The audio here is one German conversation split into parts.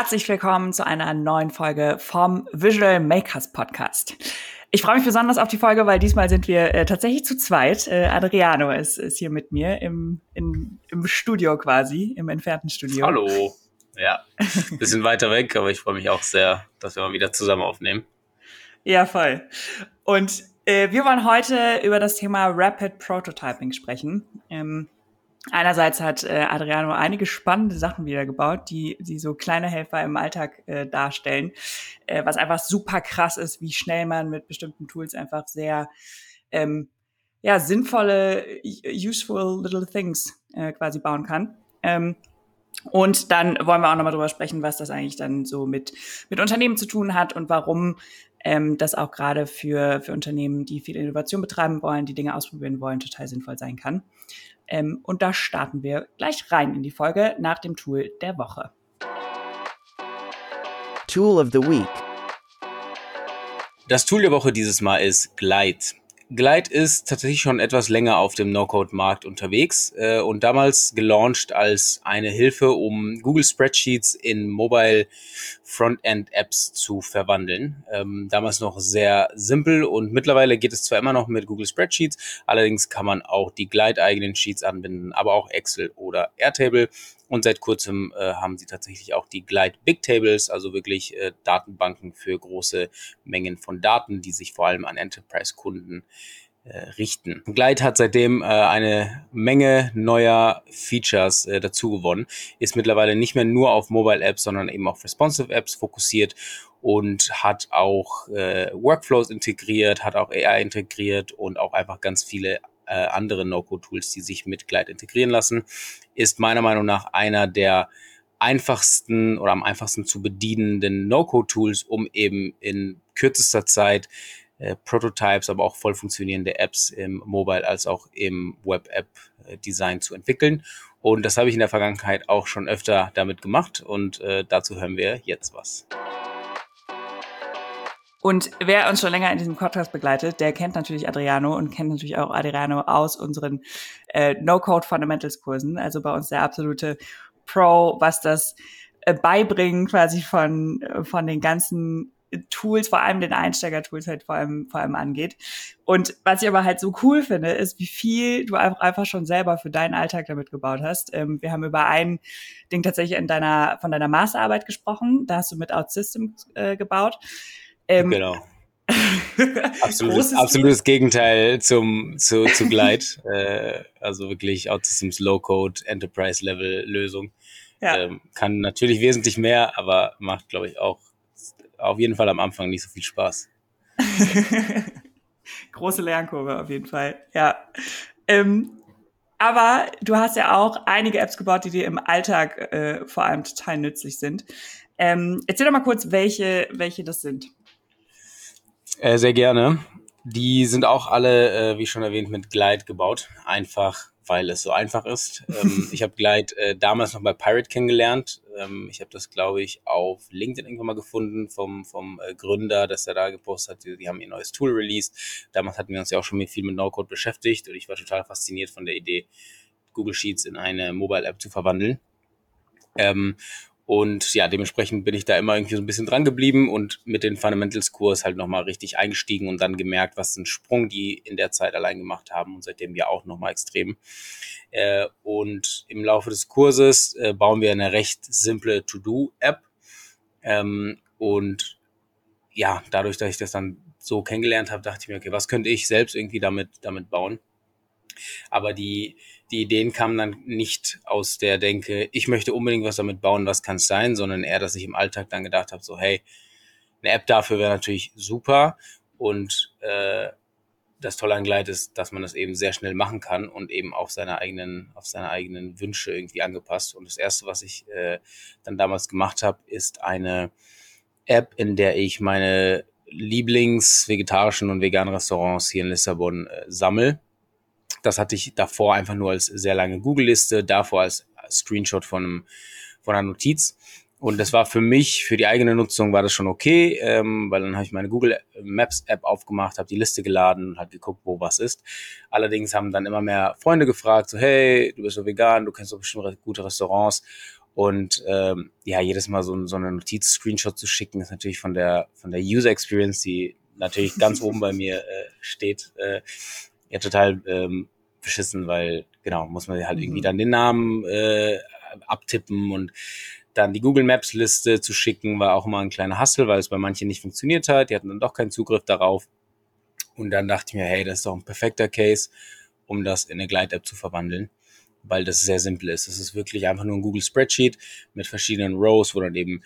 Herzlich willkommen zu einer neuen Folge vom Visual Makers Podcast. Ich freue mich besonders auf die Folge, weil diesmal sind wir äh, tatsächlich zu zweit. Äh, Adriano ist, ist hier mit mir im, in, im Studio quasi, im entfernten Studio. Hallo. Ja, bisschen weiter weg, aber ich freue mich auch sehr, dass wir mal wieder zusammen aufnehmen. Ja, voll. Und äh, wir wollen heute über das Thema Rapid Prototyping sprechen. Ähm, Einerseits hat äh, Adriano einige spannende Sachen wieder gebaut, die, die so kleine Helfer im Alltag äh, darstellen, äh, was einfach super krass ist, wie schnell man mit bestimmten Tools einfach sehr ähm, ja, sinnvolle, useful little things äh, quasi bauen kann. Ähm, und dann wollen wir auch nochmal drüber sprechen, was das eigentlich dann so mit, mit Unternehmen zu tun hat und warum ähm, das auch gerade für, für Unternehmen, die viel Innovation betreiben wollen, die Dinge ausprobieren wollen, total sinnvoll sein kann. Ähm, und da starten wir gleich rein in die Folge nach dem Tool der Woche. Tool of the Week. Das Tool der Woche dieses Mal ist Glide. Glide ist tatsächlich schon etwas länger auf dem No-Code-Markt unterwegs äh, und damals gelauncht als eine Hilfe, um Google Spreadsheets in Mobile Frontend-Apps zu verwandeln. Ähm, damals noch sehr simpel und mittlerweile geht es zwar immer noch mit Google Spreadsheets, allerdings kann man auch die Glide-eigenen Sheets anbinden, aber auch Excel oder Airtable. Und seit kurzem äh, haben sie tatsächlich auch die Glide Big Tables, also wirklich äh, Datenbanken für große Mengen von Daten, die sich vor allem an Enterprise-Kunden äh, richten. Glide hat seitdem äh, eine Menge neuer Features äh, dazu gewonnen, ist mittlerweile nicht mehr nur auf Mobile Apps, sondern eben auf Responsive Apps fokussiert und hat auch äh, Workflows integriert, hat auch AI integriert und auch einfach ganz viele äh, andere No-Code-Tools, die sich mit Glide integrieren lassen, ist meiner Meinung nach einer der einfachsten oder am einfachsten zu bedienenden No-Code-Tools, um eben in kürzester Zeit äh, Prototypes, aber auch voll funktionierende Apps im Mobile als auch im Web-App-Design zu entwickeln. Und das habe ich in der Vergangenheit auch schon öfter damit gemacht und äh, dazu hören wir jetzt was. Und wer uns schon länger in diesem Podcast begleitet, der kennt natürlich Adriano und kennt natürlich auch Adriano aus unseren äh, No-Code Fundamentals Kursen. Also bei uns der absolute Pro, was das äh, Beibringen quasi von, äh, von den ganzen Tools, vor allem den Einsteiger-Tools halt vor allem, vor allem angeht. Und was ich aber halt so cool finde, ist, wie viel du einfach, schon selber für deinen Alltag damit gebaut hast. Ähm, wir haben über ein Ding tatsächlich in deiner, von deiner Masterarbeit gesprochen. Da hast du mit OutSystems äh, gebaut. Ähm, genau. absolutes, absolutes Gegenteil zum, zu, zu Glide. äh, also wirklich OutSystems Low-Code Enterprise Level Lösung. Ja. Ähm, kann natürlich wesentlich mehr, aber macht, glaube ich, auch auf jeden Fall am Anfang nicht so viel Spaß. Große Lernkurve auf jeden Fall, ja. Ähm, aber du hast ja auch einige Apps gebaut, die dir im Alltag äh, vor allem total nützlich sind. Ähm, erzähl doch mal kurz, welche, welche das sind. Äh, sehr gerne. Die sind auch alle, äh, wie schon erwähnt, mit Glide gebaut. Einfach, weil es so einfach ist. Ähm, ich habe Glide äh, damals noch bei Pirate kennengelernt. Ähm, ich habe das, glaube ich, auf LinkedIn irgendwann mal gefunden vom, vom äh, Gründer, dass er da gepostet hat. Die, die, haben ihr neues Tool released. Damals hatten wir uns ja auch schon mit viel mit No-Code beschäftigt und ich war total fasziniert von der Idee, Google Sheets in eine Mobile-App zu verwandeln. Ähm, und ja, dementsprechend bin ich da immer irgendwie so ein bisschen dran geblieben und mit den Fundamentals-Kurs halt nochmal richtig eingestiegen und dann gemerkt, was ein Sprung die in der Zeit allein gemacht haben und seitdem ja auch nochmal extrem. Äh, und im Laufe des Kurses äh, bauen wir eine recht simple To-Do-App. Ähm, und ja, dadurch, dass ich das dann so kennengelernt habe, dachte ich mir, okay, was könnte ich selbst irgendwie damit, damit bauen? Aber die, die Ideen kamen dann nicht aus der Denke, ich möchte unbedingt was damit bauen, was kann es sein, sondern eher, dass ich im Alltag dann gedacht habe, so hey, eine App dafür wäre natürlich super und äh, das Tolle an Glide ist, dass man das eben sehr schnell machen kann und eben auf seine eigenen, auf seine eigenen Wünsche irgendwie angepasst. Und das erste, was ich äh, dann damals gemacht habe, ist eine App, in der ich meine Lieblings-vegetarischen und veganen Restaurants hier in Lissabon äh, sammel das hatte ich davor einfach nur als sehr lange Google-Liste, davor als Screenshot von, einem, von einer Notiz. Und das war für mich, für die eigene Nutzung war das schon okay, ähm, weil dann habe ich meine Google Maps App aufgemacht, habe die Liste geladen und habe geguckt, wo was ist. Allerdings haben dann immer mehr Freunde gefragt, so hey, du bist so vegan, du kennst doch bestimmt gute Restaurants. Und ähm, ja, jedes Mal so, so eine Notiz-Screenshot zu schicken, ist natürlich von der von der User Experience, die natürlich ganz oben bei mir äh, steht, äh, ja total ähm, beschissen, weil genau muss man halt irgendwie mhm. dann den Namen äh, abtippen und dann die Google Maps Liste zu schicken, war auch immer ein kleiner Hassel, weil es bei manchen nicht funktioniert hat. Die hatten dann doch keinen Zugriff darauf. Und dann dachte ich mir, hey, das ist doch ein perfekter Case, um das in eine Glide-App zu verwandeln, weil das sehr simpel ist. Es ist wirklich einfach nur ein Google Spreadsheet mit verschiedenen Rows, wo dann eben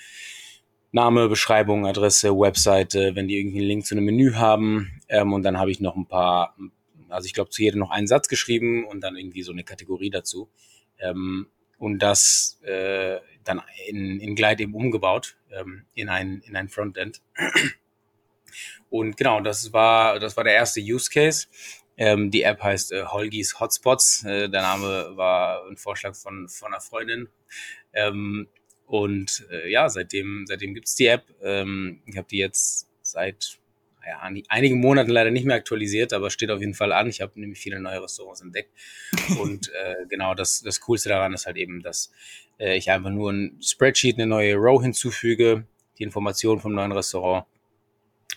Name, Beschreibung, Adresse, Webseite, wenn die irgendwie einen Link zu einem Menü haben. Ähm, und dann habe ich noch ein paar, also ich glaube zu jedem noch einen Satz geschrieben und dann irgendwie so eine Kategorie dazu. Ähm, und das äh, dann in, in Glide eben umgebaut ähm, in ein, in ein Frontend. Und genau, das war, das war der erste Use Case. Ähm, die App heißt äh, Holgis Hotspots. Äh, der Name war ein Vorschlag von, von einer Freundin. Ähm, und äh, ja, seitdem, seitdem gibt's die App. Ähm, ich habe die jetzt seit ja, einigen Monaten leider nicht mehr aktualisiert, aber steht auf jeden Fall an. Ich habe nämlich viele neue Restaurants entdeckt. Und äh, genau das, das Coolste daran ist halt eben, dass äh, ich einfach nur ein Spreadsheet, eine neue Row hinzufüge, die Informationen vom neuen Restaurant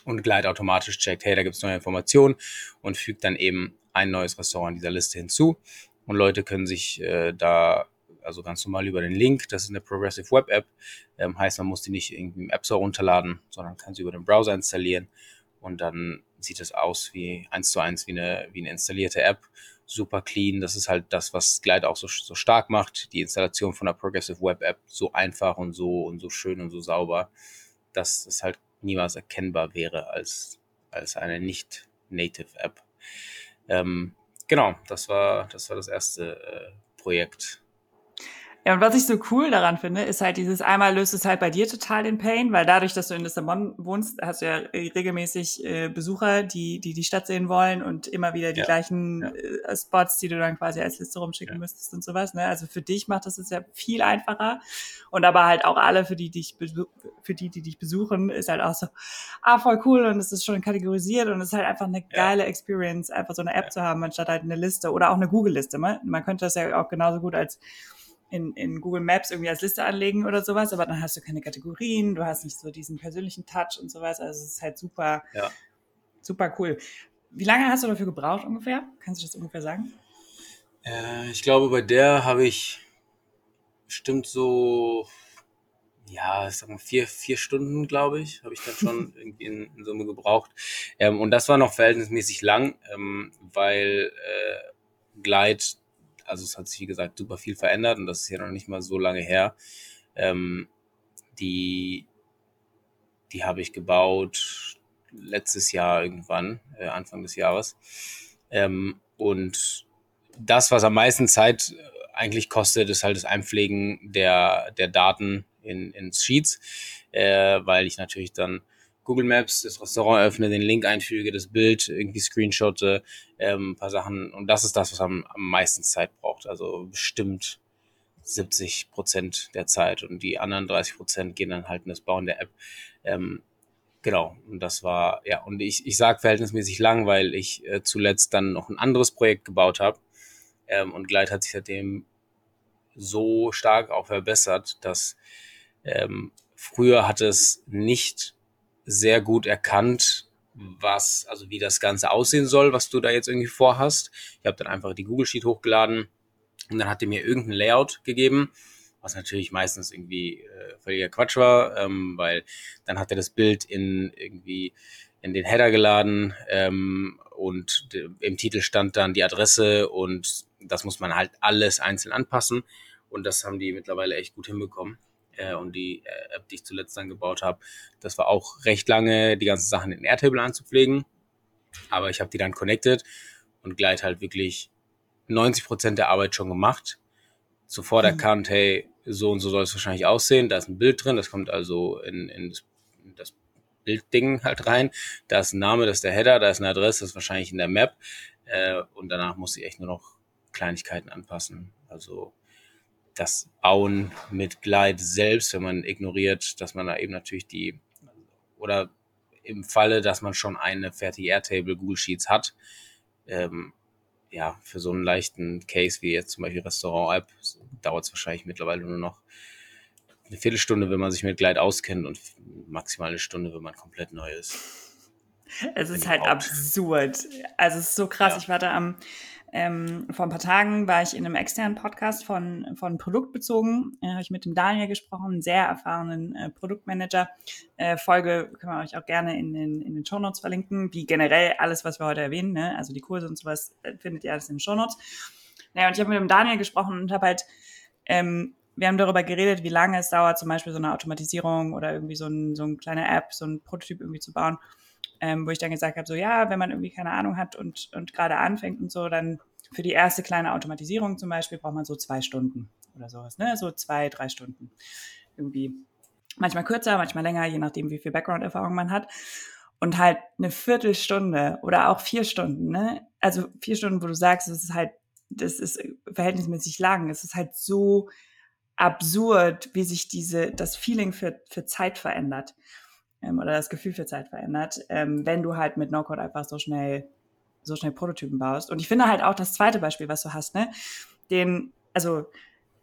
und Glide automatisch checkt, hey, da gibt's neue Informationen und fügt dann eben ein neues Restaurant in dieser Liste hinzu. Und Leute können sich äh, da also ganz normal über den Link, das ist eine Progressive Web App, ähm, heißt, man muss die nicht irgendwie im App Store runterladen, sondern kann sie über den Browser installieren und dann sieht es aus wie eins zu eins wie eine, wie eine installierte App. Super clean. Das ist halt das, was Glide auch so, so stark macht. Die Installation von einer Progressive Web App so einfach und so und so schön und so sauber, dass es halt niemals erkennbar wäre als, als eine nicht Native App. Ähm, genau, das war, das war das erste äh, Projekt, ja, und was ich so cool daran finde, ist halt dieses einmal löst es halt bei dir total den Pain, weil dadurch, dass du in Lissabon wohnst, hast du ja regelmäßig äh, Besucher, die, die die Stadt sehen wollen und immer wieder die ja, gleichen. Äh, Spots, die du dann quasi als Liste rumschicken ja. müsstest und sowas. Ne? Also für dich macht das es ja viel einfacher und aber halt auch alle, für die, die ich für die, die dich besuchen, ist halt auch so, ah, voll cool und es ist schon kategorisiert und es ist halt einfach eine geile Experience, einfach so eine App zu haben, anstatt halt eine Liste oder auch eine Google-Liste. Man, man könnte das ja auch genauso gut als in, in Google Maps irgendwie als Liste anlegen oder sowas, aber dann hast du keine Kategorien, du hast nicht so diesen persönlichen Touch und sowas. Also es ist halt super, ja. super cool. Wie lange hast du dafür gebraucht ungefähr? Kannst du das ungefähr sagen? Äh, ich glaube, bei der habe ich bestimmt so, ja, sag mal, vier, vier Stunden, glaube ich, habe ich dann schon irgendwie in, in, Summe gebraucht. Ähm, und das war noch verhältnismäßig lang, ähm, weil äh, Glide also es hat sich, wie gesagt, super viel verändert und das ist ja noch nicht mal so lange her. Ähm, die, die habe ich gebaut letztes Jahr irgendwann, äh, Anfang des Jahres. Ähm, und das, was am meisten Zeit eigentlich kostet, ist halt das Einpflegen der, der Daten in, in Sheets, äh, weil ich natürlich dann Google Maps, das Restaurant öffne, den Link einfüge, das Bild irgendwie screenshotte, ähm, ein paar Sachen. Und das ist das, was am, am meisten Zeit braucht. Also bestimmt 70 Prozent der Zeit und die anderen 30 Prozent gehen dann halt in das Bauen der App. Ähm, genau, und das war, ja, und ich, ich sage verhältnismäßig lang, weil ich äh, zuletzt dann noch ein anderes Projekt gebaut habe. Ähm, und Glide hat sich seitdem so stark auch verbessert, dass ähm, früher hat es nicht sehr gut erkannt, was, also wie das Ganze aussehen soll, was du da jetzt irgendwie vorhast. Ich habe dann einfach die Google Sheet hochgeladen und dann hat er mir irgendein Layout gegeben, was natürlich meistens irgendwie äh, völliger Quatsch war, ähm, weil dann hat er das Bild in irgendwie in den Header geladen ähm, und im Titel stand dann die Adresse und das muss man halt alles einzeln anpassen und das haben die mittlerweile echt gut hinbekommen äh, und die äh, App, die ich zuletzt dann gebaut habe, das war auch recht lange, die ganzen Sachen in Airtable anzupflegen. Aber ich habe die dann connected und gleich halt wirklich 90 Prozent der Arbeit schon gemacht. Sofort mhm. erkannt, hey, so und so soll es wahrscheinlich aussehen. Da ist ein Bild drin, das kommt also in, in das, in das Bildding halt rein. Da ist ein Name, das ist der Header, da ist eine Adresse, das ist wahrscheinlich in der Map. Äh, und danach muss ich echt nur noch Kleinigkeiten anpassen. Also das Bauen mit Glide selbst, wenn man ignoriert, dass man da eben natürlich die, oder im Falle, dass man schon eine fertige Airtable Google Sheets hat, ähm, ja, für so einen leichten Case wie jetzt zum Beispiel Restaurant-App dauert es wahrscheinlich mittlerweile nur noch eine Viertelstunde, wenn man sich mit Glide auskennt und maximal eine Stunde, wenn man komplett neu ist. Es ist halt absurd. Also es ist so krass. Ja. Ich war da am ähm, vor ein paar Tagen war ich in einem externen Podcast von, von Produktbezogen. Äh, habe ich mit dem Daniel gesprochen, einen sehr erfahrenen äh, Produktmanager. Äh, Folge können wir euch auch gerne in den, in den Show Notes verlinken, wie generell alles, was wir heute erwähnen. Ne? Also die Kurse und sowas äh, findet ihr alles in den Show Notes. Naja, und ich habe mit dem Daniel gesprochen und habe halt ähm, wir haben darüber geredet, wie lange es dauert, zum Beispiel so eine Automatisierung oder irgendwie so, ein, so eine kleine App, so ein Prototyp irgendwie zu bauen ähm, wo ich dann gesagt habe, so ja, wenn man irgendwie keine Ahnung hat und, und gerade anfängt und so, dann für die erste kleine Automatisierung zum Beispiel braucht man so zwei Stunden oder sowas, ne? So zwei, drei Stunden. Irgendwie manchmal kürzer, manchmal länger, je nachdem, wie viel Background-Erfahrung man hat. Und halt eine Viertelstunde oder auch vier Stunden, ne? Also vier Stunden, wo du sagst, es ist halt, das ist verhältnismäßig lang. Es ist halt so absurd, wie sich diese, das Feeling für, für Zeit verändert ähm, oder das Gefühl für Zeit verändert, ähm, wenn du halt mit No-Code einfach so schnell, so schnell Prototypen baust. Und ich finde halt auch das zweite Beispiel, was du hast, ne, den, also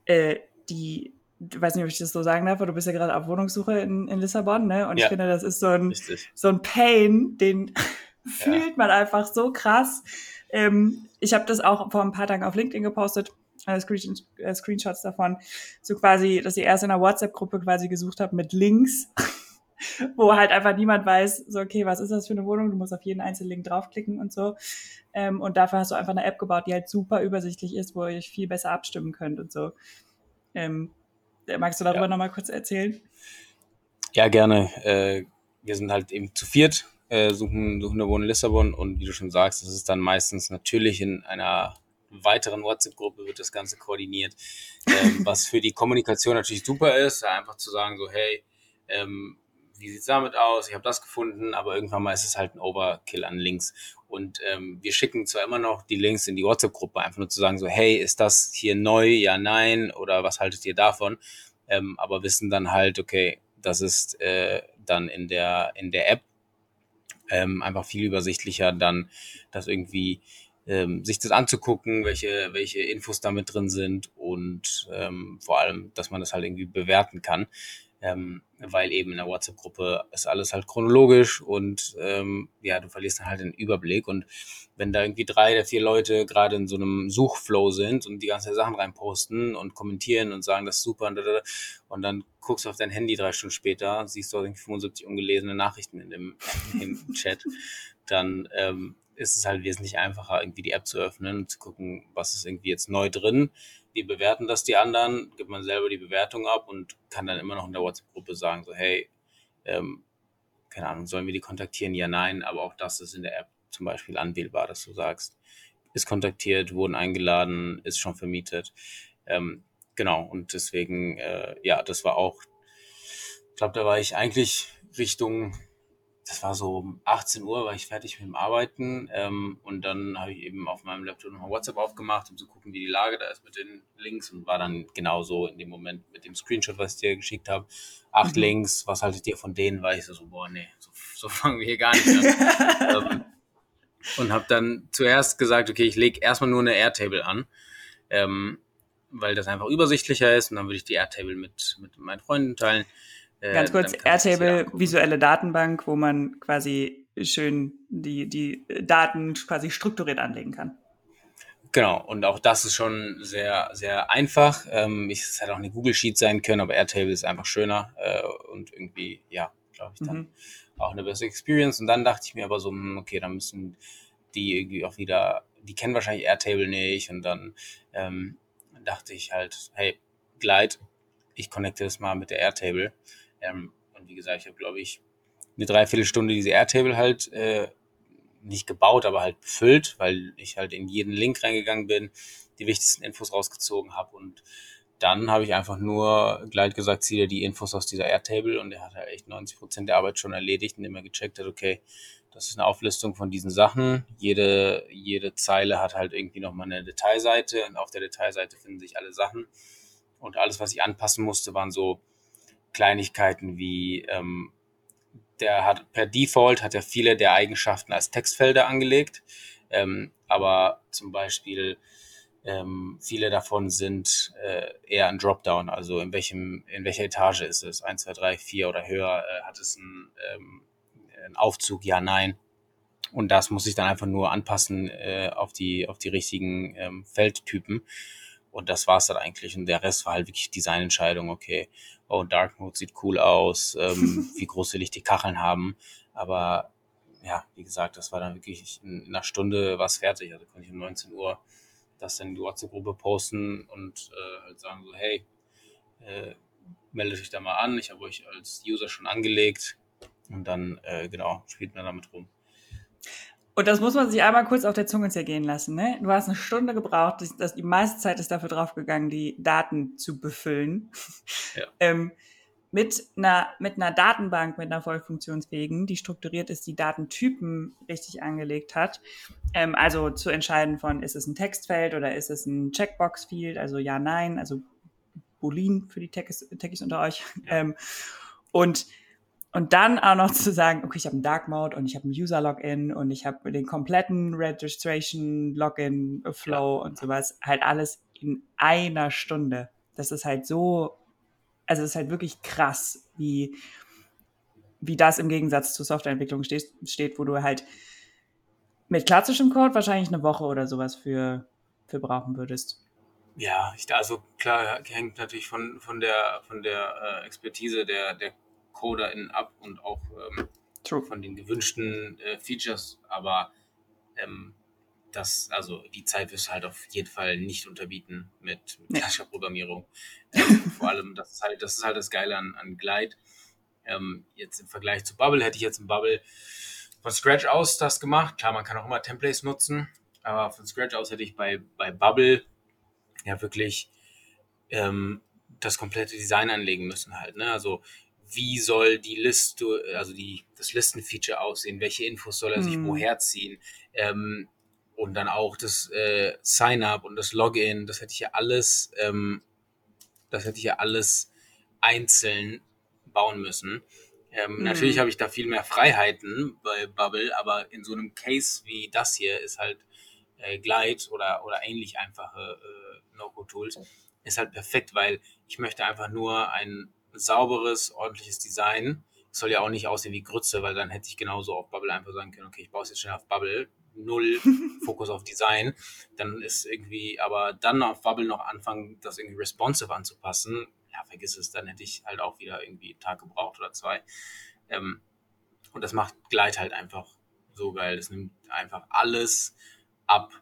äh, die, ich weiß nicht, ob ich das so sagen darf, aber du bist ja gerade auf Wohnungssuche in, in Lissabon, ne? Und ja, ich finde, das ist so ein, so ein Pain, den fühlt ja. man einfach so krass. Ähm, ich habe das auch vor ein paar Tagen auf LinkedIn gepostet, äh, Screenshots davon, so quasi, dass ich erst in einer WhatsApp-Gruppe quasi gesucht habe mit Links wo halt einfach niemand weiß, so, okay, was ist das für eine Wohnung? Du musst auf jeden einzelnen Link draufklicken und so. Ähm, und dafür hast du einfach eine App gebaut, die halt super übersichtlich ist, wo ihr euch viel besser abstimmen könnt und so. Ähm, magst du darüber ja. nochmal kurz erzählen? Ja, gerne. Äh, wir sind halt eben zu viert, äh, suchen, suchen eine Wohnung in Lissabon und wie du schon sagst, das ist dann meistens natürlich in einer weiteren WhatsApp-Gruppe wird das Ganze koordiniert, ähm, was für die Kommunikation natürlich super ist, einfach zu sagen so, hey, ähm, wie sieht's damit aus? Ich habe das gefunden, aber irgendwann mal ist es halt ein Overkill an Links. Und ähm, wir schicken zwar immer noch die Links in die WhatsApp-Gruppe, einfach nur zu sagen so, hey, ist das hier neu? Ja, nein. Oder was haltet ihr davon? Ähm, aber wissen dann halt, okay, das ist äh, dann in der in der App ähm, einfach viel übersichtlicher, dann das irgendwie ähm, sich das anzugucken, welche welche Infos damit drin sind und ähm, vor allem, dass man das halt irgendwie bewerten kann ähm, weil eben in der WhatsApp-Gruppe ist alles halt chronologisch und ähm, ja, du verlierst dann halt den Überblick. Und wenn da irgendwie drei oder vier Leute gerade in so einem Suchflow sind und die ganzen Sachen reinposten und kommentieren und sagen, das ist super und, und dann guckst du auf dein Handy drei Stunden später, siehst du irgendwie 75 ungelesene Nachrichten in dem, im Chat, dann ähm, ist es halt wesentlich einfacher, irgendwie die App zu öffnen und zu gucken, was ist irgendwie jetzt neu drin die bewerten das die anderen, gibt man selber die Bewertung ab und kann dann immer noch in der WhatsApp-Gruppe sagen, so hey, ähm, keine Ahnung, sollen wir die kontaktieren? Ja, nein, aber auch das ist in der App zum Beispiel anwählbar, dass du sagst, ist kontaktiert, wurden eingeladen, ist schon vermietet. Ähm, genau, und deswegen, äh, ja, das war auch, ich glaube, da war ich eigentlich Richtung das war so um 18 Uhr, war ich fertig mit dem Arbeiten ähm, und dann habe ich eben auf meinem Laptop nochmal WhatsApp aufgemacht, um zu gucken, wie die Lage da ist mit den Links und war dann genauso in dem Moment mit dem Screenshot, was ich dir geschickt habe. Acht mhm. Links, was haltet ihr von denen? War ich so, boah, nee, so, so fangen wir hier gar nicht an. ähm, und habe dann zuerst gesagt, okay, ich lege erstmal nur eine Airtable an, ähm, weil das einfach übersichtlicher ist und dann würde ich die Airtable mit, mit meinen Freunden teilen. Äh, Ganz kurz, Airtable, visuelle Datenbank, wo man quasi schön die, die Daten quasi strukturiert anlegen kann. Genau, und auch das ist schon sehr, sehr einfach. Ähm, es hätte auch eine Google Sheet sein können, aber Airtable ist einfach schöner äh, und irgendwie, ja, glaube ich, dann mhm. auch eine bessere Experience. Und dann dachte ich mir aber so, hm, okay, dann müssen die irgendwie auch wieder, die kennen wahrscheinlich Airtable nicht. Und dann ähm, dachte ich halt, hey, Glide, ich connecte das mal mit der Airtable. Ähm, und wie gesagt, ich habe, glaube ich, eine Dreiviertelstunde diese Airtable halt äh, nicht gebaut, aber halt befüllt, weil ich halt in jeden Link reingegangen bin, die wichtigsten Infos rausgezogen habe und dann habe ich einfach nur gleich gesagt, ziehe die Infos aus dieser Airtable und er hat halt echt 90 Prozent der Arbeit schon erledigt, indem er gecheckt hat, okay, das ist eine Auflistung von diesen Sachen. Jede, jede Zeile hat halt irgendwie nochmal eine Detailseite und auf der Detailseite finden sich alle Sachen. Und alles, was ich anpassen musste, waren so Kleinigkeiten wie ähm, der hat per Default hat er viele der Eigenschaften als Textfelder angelegt, ähm, aber zum Beispiel Ähm, viele davon sind äh, eher ein Dropdown, also in welchem, in welcher Etage ist es? Eins, zwei, drei, vier oder höher? Äh, hat es einen, ähm, einen Aufzug? Ja, nein. Und das muss ich dann einfach nur anpassen äh, auf die auf die richtigen ähm, Feldtypen. Und das war's dann eigentlich. Und der Rest war halt wirklich Designentscheidung. Okay, oh, Dark Mode sieht cool aus. Ähm, wie groß will ich die Kacheln haben? Aber ja, wie gesagt, das war dann wirklich in, einer Stunde was fertig. Also konnte ich um 19 Uhr das dann in die WhatsApp-Gruppe posten und äh, halt sagen so, hey, äh, meldet euch da mal an. Ich habe euch als User schon angelegt. Und dann, äh, genau, spielt man damit rum. Und das muss man sich einmal kurz auf der Zunge zergehen lassen. Ne? Du hast eine Stunde gebraucht, das, das, die meiste Zeit ist dafür draufgegangen, die Daten zu befüllen. Ja. ähm, mit, einer, mit einer Datenbank, mit einer vollfunktionsfähigen, die strukturiert ist, die Datentypen richtig angelegt hat. Ähm, also zu entscheiden von, ist es ein Textfeld oder ist es ein Checkbox-Field, also ja, nein, also Boolean für die Techies, Techies unter euch. Ähm, und und dann auch noch zu sagen, okay, ich habe einen Dark Mode und ich habe ein User Login und ich habe den kompletten Registration Login Flow ja. und sowas, halt alles in einer Stunde. Das ist halt so, also es ist halt wirklich krass, wie, wie das im Gegensatz zur Softwareentwicklung steht, steht, wo du halt mit klassischem Code wahrscheinlich eine Woche oder sowas für, für brauchen würdest. Ja, ich, also klar, hängt natürlich von, von der, von der äh, Expertise der, der CoderInnen ab und auch ähm, von den gewünschten äh, Features, aber ähm, das, also die Zeit wirst du halt auf jeden Fall nicht unterbieten mit, mit klassischer Programmierung. Ähm, vor allem, das ist halt, das ist halt das Geile an, an Glide. Ähm, jetzt im Vergleich zu Bubble hätte ich jetzt im Bubble von Scratch aus das gemacht. Klar, man kann auch immer Templates nutzen, aber von Scratch aus hätte ich bei, bei Bubble ja wirklich ähm, das komplette Design anlegen müssen halt. Ne? Also wie soll die Liste, also die, das Listenfeature aussehen, welche Infos soll er sich mhm. woher ziehen ähm, und dann auch das äh, Sign-up und das Login, das hätte ich ja alles, ähm, das hätte ich ja alles einzeln bauen müssen. Ähm, mhm. Natürlich habe ich da viel mehr Freiheiten bei Bubble, aber in so einem Case wie das hier ist halt äh, Glide oder, oder ähnlich einfache äh, No-Code-Tools ist halt perfekt, weil ich möchte einfach nur ein sauberes, ordentliches Design. Es soll ja auch nicht aussehen wie Grütze, weil dann hätte ich genauso auf Bubble einfach sagen können, okay, ich baue es jetzt schnell auf Bubble, null Fokus auf Design. Dann ist irgendwie, aber dann auf Bubble noch anfangen, das irgendwie responsive anzupassen, ja, vergiss es, dann hätte ich halt auch wieder irgendwie einen Tag gebraucht oder zwei. Ähm, und das macht Glide halt einfach so geil. Das nimmt einfach alles ab,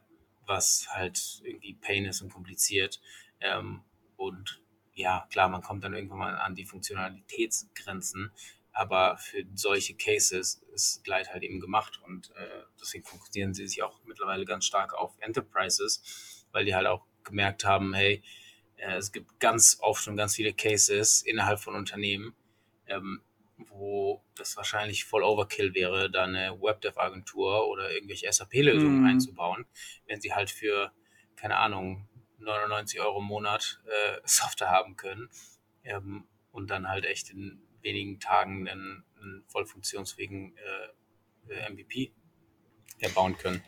was halt irgendwie Pain ist und kompliziert. Ähm, und ja, klar, man kommt dann irgendwann mal an die Funktionalitätsgrenzen, aber für solche Cases ist Glide halt eben gemacht und äh, deswegen fokussieren sie sich auch mittlerweile ganz stark auf Enterprises, weil die halt auch gemerkt haben, hey, äh, es gibt ganz oft und ganz viele Cases innerhalb von Unternehmen, ähm, wo das wahrscheinlich voll Overkill wäre, da eine Webdev-Agentur oder irgendwelche SAP-Lösungen mm. einzubauen, wenn sie halt für, keine Ahnung, 99 Euro im Monat äh, Software haben können ähm, und dann halt echt in wenigen Tagen einen, einen voll funktionsfähigen äh, äh MVP erbauen können.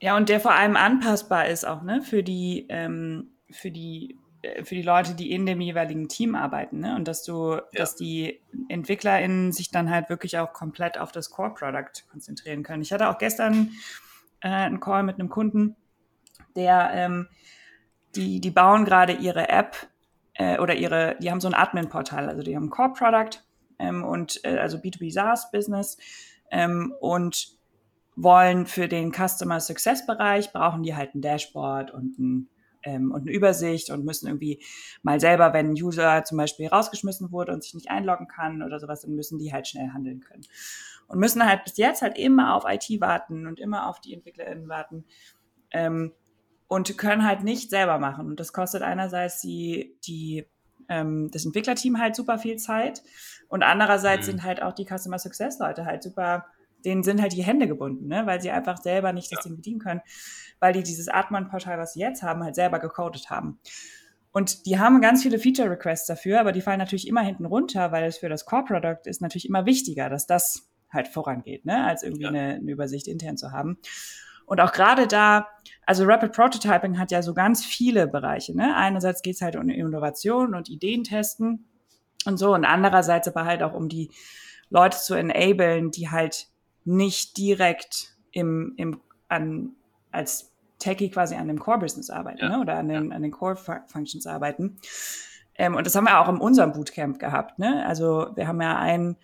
Ja, und der vor allem anpassbar ist auch, ne, für die, ähm, für die, äh, für die Leute, die in dem jeweiligen Team arbeiten, ne? Und dass du, ja. dass die EntwicklerInnen sich dann halt wirklich auch komplett auf das Core-Product konzentrieren können. Ich hatte auch gestern äh, einen Call mit einem Kunden, der ähm, die, die bauen gerade ihre App äh, oder ihre, die haben so ein Admin-Portal, also die haben Core-Product ähm, und äh, also B2B SaaS-Business ähm, und wollen für den Customer Success Bereich brauchen die halt ein Dashboard und ein ähm, und eine Übersicht und müssen irgendwie mal selber, wenn ein User zum Beispiel rausgeschmissen wurde und sich nicht einloggen kann oder sowas, dann müssen die halt schnell handeln können. Und müssen halt bis jetzt halt immer auf IT warten und immer auf die EntwicklerInnen warten. Ähm, und können halt nicht selber machen. Und das kostet einerseits die, die, ähm, das Entwicklerteam halt super viel Zeit und andererseits mhm. sind halt auch die Customer Success Leute halt super, denen sind halt die Hände gebunden, ne? weil sie einfach selber nicht das ja. Ding bedienen können, weil die dieses Atman-Portal, was sie jetzt haben, halt selber gecodet haben. Und die haben ganz viele Feature Requests dafür, aber die fallen natürlich immer hinten runter, weil es für das Core Product ist natürlich immer wichtiger, dass das halt vorangeht, ne? als irgendwie ja. eine, eine Übersicht intern zu haben. Und auch gerade da, also Rapid Prototyping hat ja so ganz viele Bereiche. Ne? Einerseits geht es halt um Innovation und Ideen testen und so und andererseits aber halt auch um die Leute zu enablen, die halt nicht direkt im, im an, als Techie quasi an dem Core-Business arbeiten ja. ne? oder an den, ja. an den Core-Functions arbeiten. Ähm, und das haben wir auch in unserem Bootcamp gehabt. Ne? Also wir haben ja ein,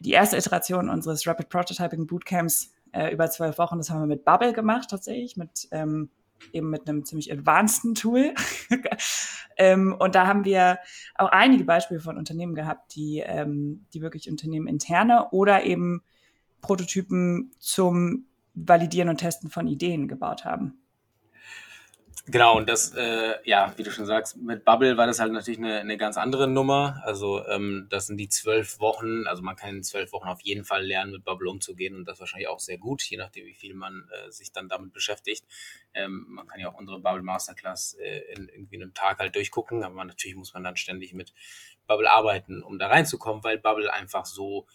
die erste Iteration unseres Rapid Prototyping Bootcamps äh, über zwölf Wochen, das haben wir mit Bubble gemacht tatsächlich, mit ähm, eben mit einem ziemlich advanceden Tool. ähm, und da haben wir auch einige Beispiele von Unternehmen gehabt, die, ähm, die wirklich Unternehmen interne oder eben Prototypen zum Validieren und Testen von Ideen gebaut haben. Genau, und das, äh, ja, wie du schon sagst, mit Bubble war das halt natürlich eine, eine ganz andere Nummer. Also ähm, das sind die zwölf Wochen, also man kann in zwölf Wochen auf jeden Fall lernen, mit Bubble umzugehen und das wahrscheinlich auch sehr gut, je nachdem, wie viel man äh, sich dann damit beschäftigt. Ähm, man kann ja auch unsere Bubble Masterclass äh, in irgendwie einem Tag halt durchgucken, aber natürlich muss man dann ständig mit Bubble arbeiten, um da reinzukommen, weil Bubble einfach so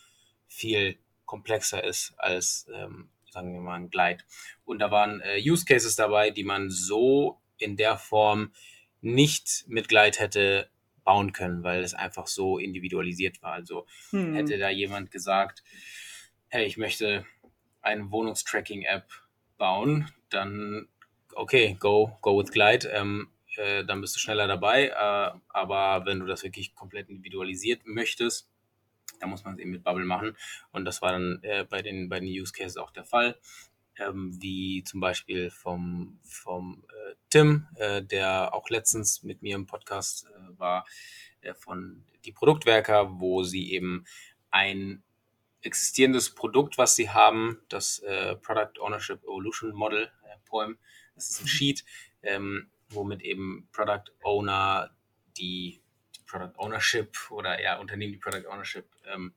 viel komplexer ist als ähm, sagen wir mal, ein Glide. Und da waren äh, Use Cases dabei, die man so in der Form nicht mit Glide hätte bauen können, weil es einfach so individualisiert war. Also hm. hätte da jemand gesagt, hey, ich möchte eine Wohnungstracking-App bauen, dann okay, go, go with Glide. Ähm, äh, dann bist du schneller dabei. Äh, aber wenn du das wirklich komplett individualisiert möchtest, dann muss man es eben mit Bubble machen. Und das war dann äh, bei, den, bei den Use Cases auch der Fall ähm, wie zum Beispiel vom, vom äh, Tim, äh, der auch letztens mit mir im Podcast äh, war, von die Produktwerker, wo sie eben ein existierendes Produkt, was sie haben, das äh, Product Ownership Evolution Model, äh, POEM, das ist ein Sheet, ähm, womit eben Product Owner die, die, Product Ownership oder ja, Unternehmen die Product Ownership ähm,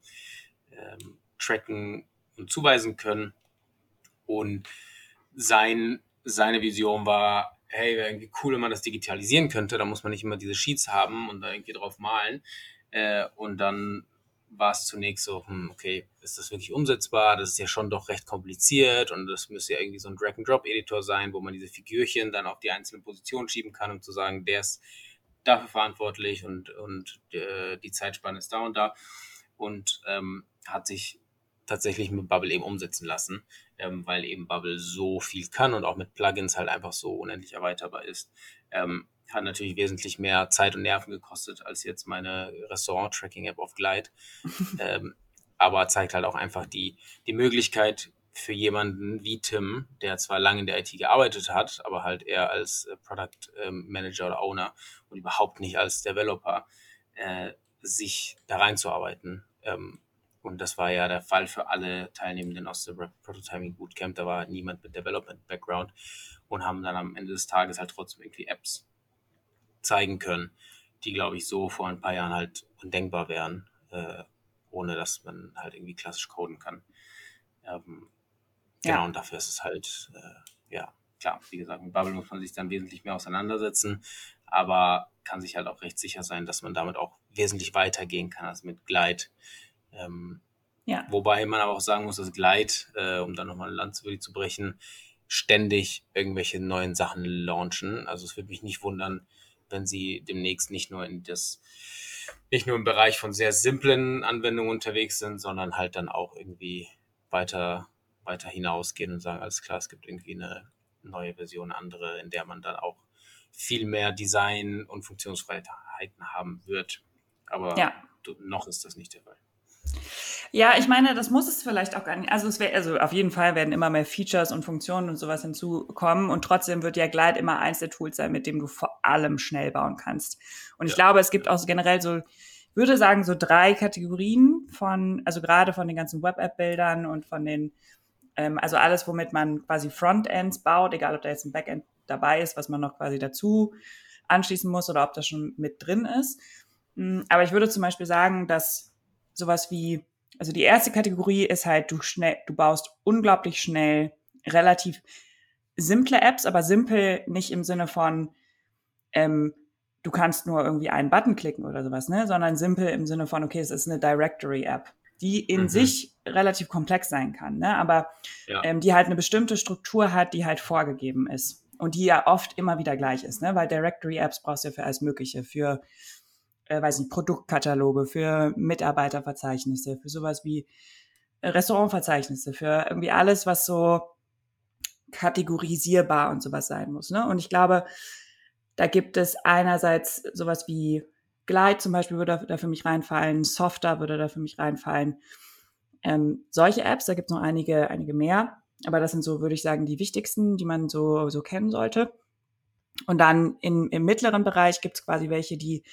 ähm, tracken und zuweisen können und sein, seine Vision war, hey, wäre irgendwie cool, wenn man das digitalisieren könnte. Da muss man nicht immer diese Sheets haben und da irgendwie drauf malen. Äh, und dann war es zunächst so, hm, okay, ist das wirklich umsetzbar? Das ist ja schon doch recht kompliziert und das müsste ja irgendwie so ein Drag-and-Drop-Editor sein, wo man diese Figürchen dann auf die einzelnen Positionen schieben kann, um zu sagen, der ist dafür verantwortlich und, und äh, die Zeitspanne ist da und da. Und ähm, hat sich tatsächlich mit Bubble eben umsetzen lassen, ähm, weil eben Bubble so viel kann und auch mit Plugins halt einfach so unendlich erweiterbar ist. Ähm, hat natürlich wesentlich mehr Zeit und Nerven gekostet als jetzt meine Restaurant-Tracking-App auf Glide. ähm, aber zeigt halt auch einfach die, die Möglichkeit für jemanden wie Tim, der zwar lange in der IT gearbeitet hat, aber halt eher als äh, Product ähm, Manager oder Owner und überhaupt nicht als Developer, äh, sich da reinzuarbeiten. Ähm, und das war ja der Fall für alle Teilnehmenden aus dem Prototyping Bootcamp. Da war niemand mit Development Background und haben dann am Ende des Tages halt trotzdem irgendwie Apps zeigen können, die, glaube ich, so vor ein paar Jahren halt undenkbar wären, äh, ohne dass man halt irgendwie klassisch coden kann. Ähm, ja. Genau, und dafür ist es halt, äh, ja, klar, wie gesagt, mit Bubble muss man sich dann wesentlich mehr auseinandersetzen, aber kann sich halt auch recht sicher sein, dass man damit auch wesentlich weitergehen kann als mit Glide ähm, ja. Wobei man aber auch sagen muss, dass Glide, äh, um dann nochmal ein Land zu brechen, ständig irgendwelche neuen Sachen launchen. Also es würde mich nicht wundern, wenn sie demnächst nicht nur in das, nicht nur im Bereich von sehr simplen Anwendungen unterwegs sind, sondern halt dann auch irgendwie weiter, weiter hinausgehen und sagen, alles klar, es gibt irgendwie eine neue Version, andere, in der man dann auch viel mehr Design und Funktionsfreiheiten haben wird. Aber ja. noch ist das nicht der Fall. Ja, ich meine, das muss es vielleicht auch gar nicht. Also es wäre, also auf jeden Fall werden immer mehr Features und Funktionen und sowas hinzukommen und trotzdem wird ja Glide immer eins der Tools sein, mit dem du vor allem schnell bauen kannst. Und ja. ich glaube, es gibt auch generell so, würde sagen, so drei Kategorien von, also gerade von den ganzen Web-App-Bildern und von den, ähm, also alles, womit man quasi Frontends baut, egal ob da jetzt ein Backend dabei ist, was man noch quasi dazu anschließen muss oder ob das schon mit drin ist. Mm, aber ich würde zum Beispiel sagen, dass sowas wie, also die erste Kategorie ist halt, du schnell, du baust unglaublich schnell relativ simple Apps, aber simpel nicht im Sinne von, ähm, du kannst nur irgendwie einen Button klicken oder sowas, ne, sondern simpel im Sinne von, okay, es ist eine Directory-App. die in mhm. sich relativ komplex sein kann, ne? aber ja. ähm, die halt eine bestimmte Struktur hat, die halt vorgegeben ist und die ja oft immer wieder gleich ist, ne? weil Directory-Apps brauchst du ja für alles Mögliche, für, äh, weiß nicht, Produktkataloge, für Mitarbeiterverzeichnisse, für sowas wie Restaurantverzeichnisse, für irgendwie alles, was so kategorisierbar und sowas sein muss. Ne? Und ich glaube, da gibt es einerseits sowas wie Glide zum Beispiel würde da für mich reinfallen, Softer würde da für mich reinfallen. Ähm, solche Apps, da gibt es noch einige, einige mehr, aber das sind so, würde ich sagen, die wichtigsten, die man so, so kennen sollte. Und dann in, im mittleren Bereich gibt es quasi welche, die,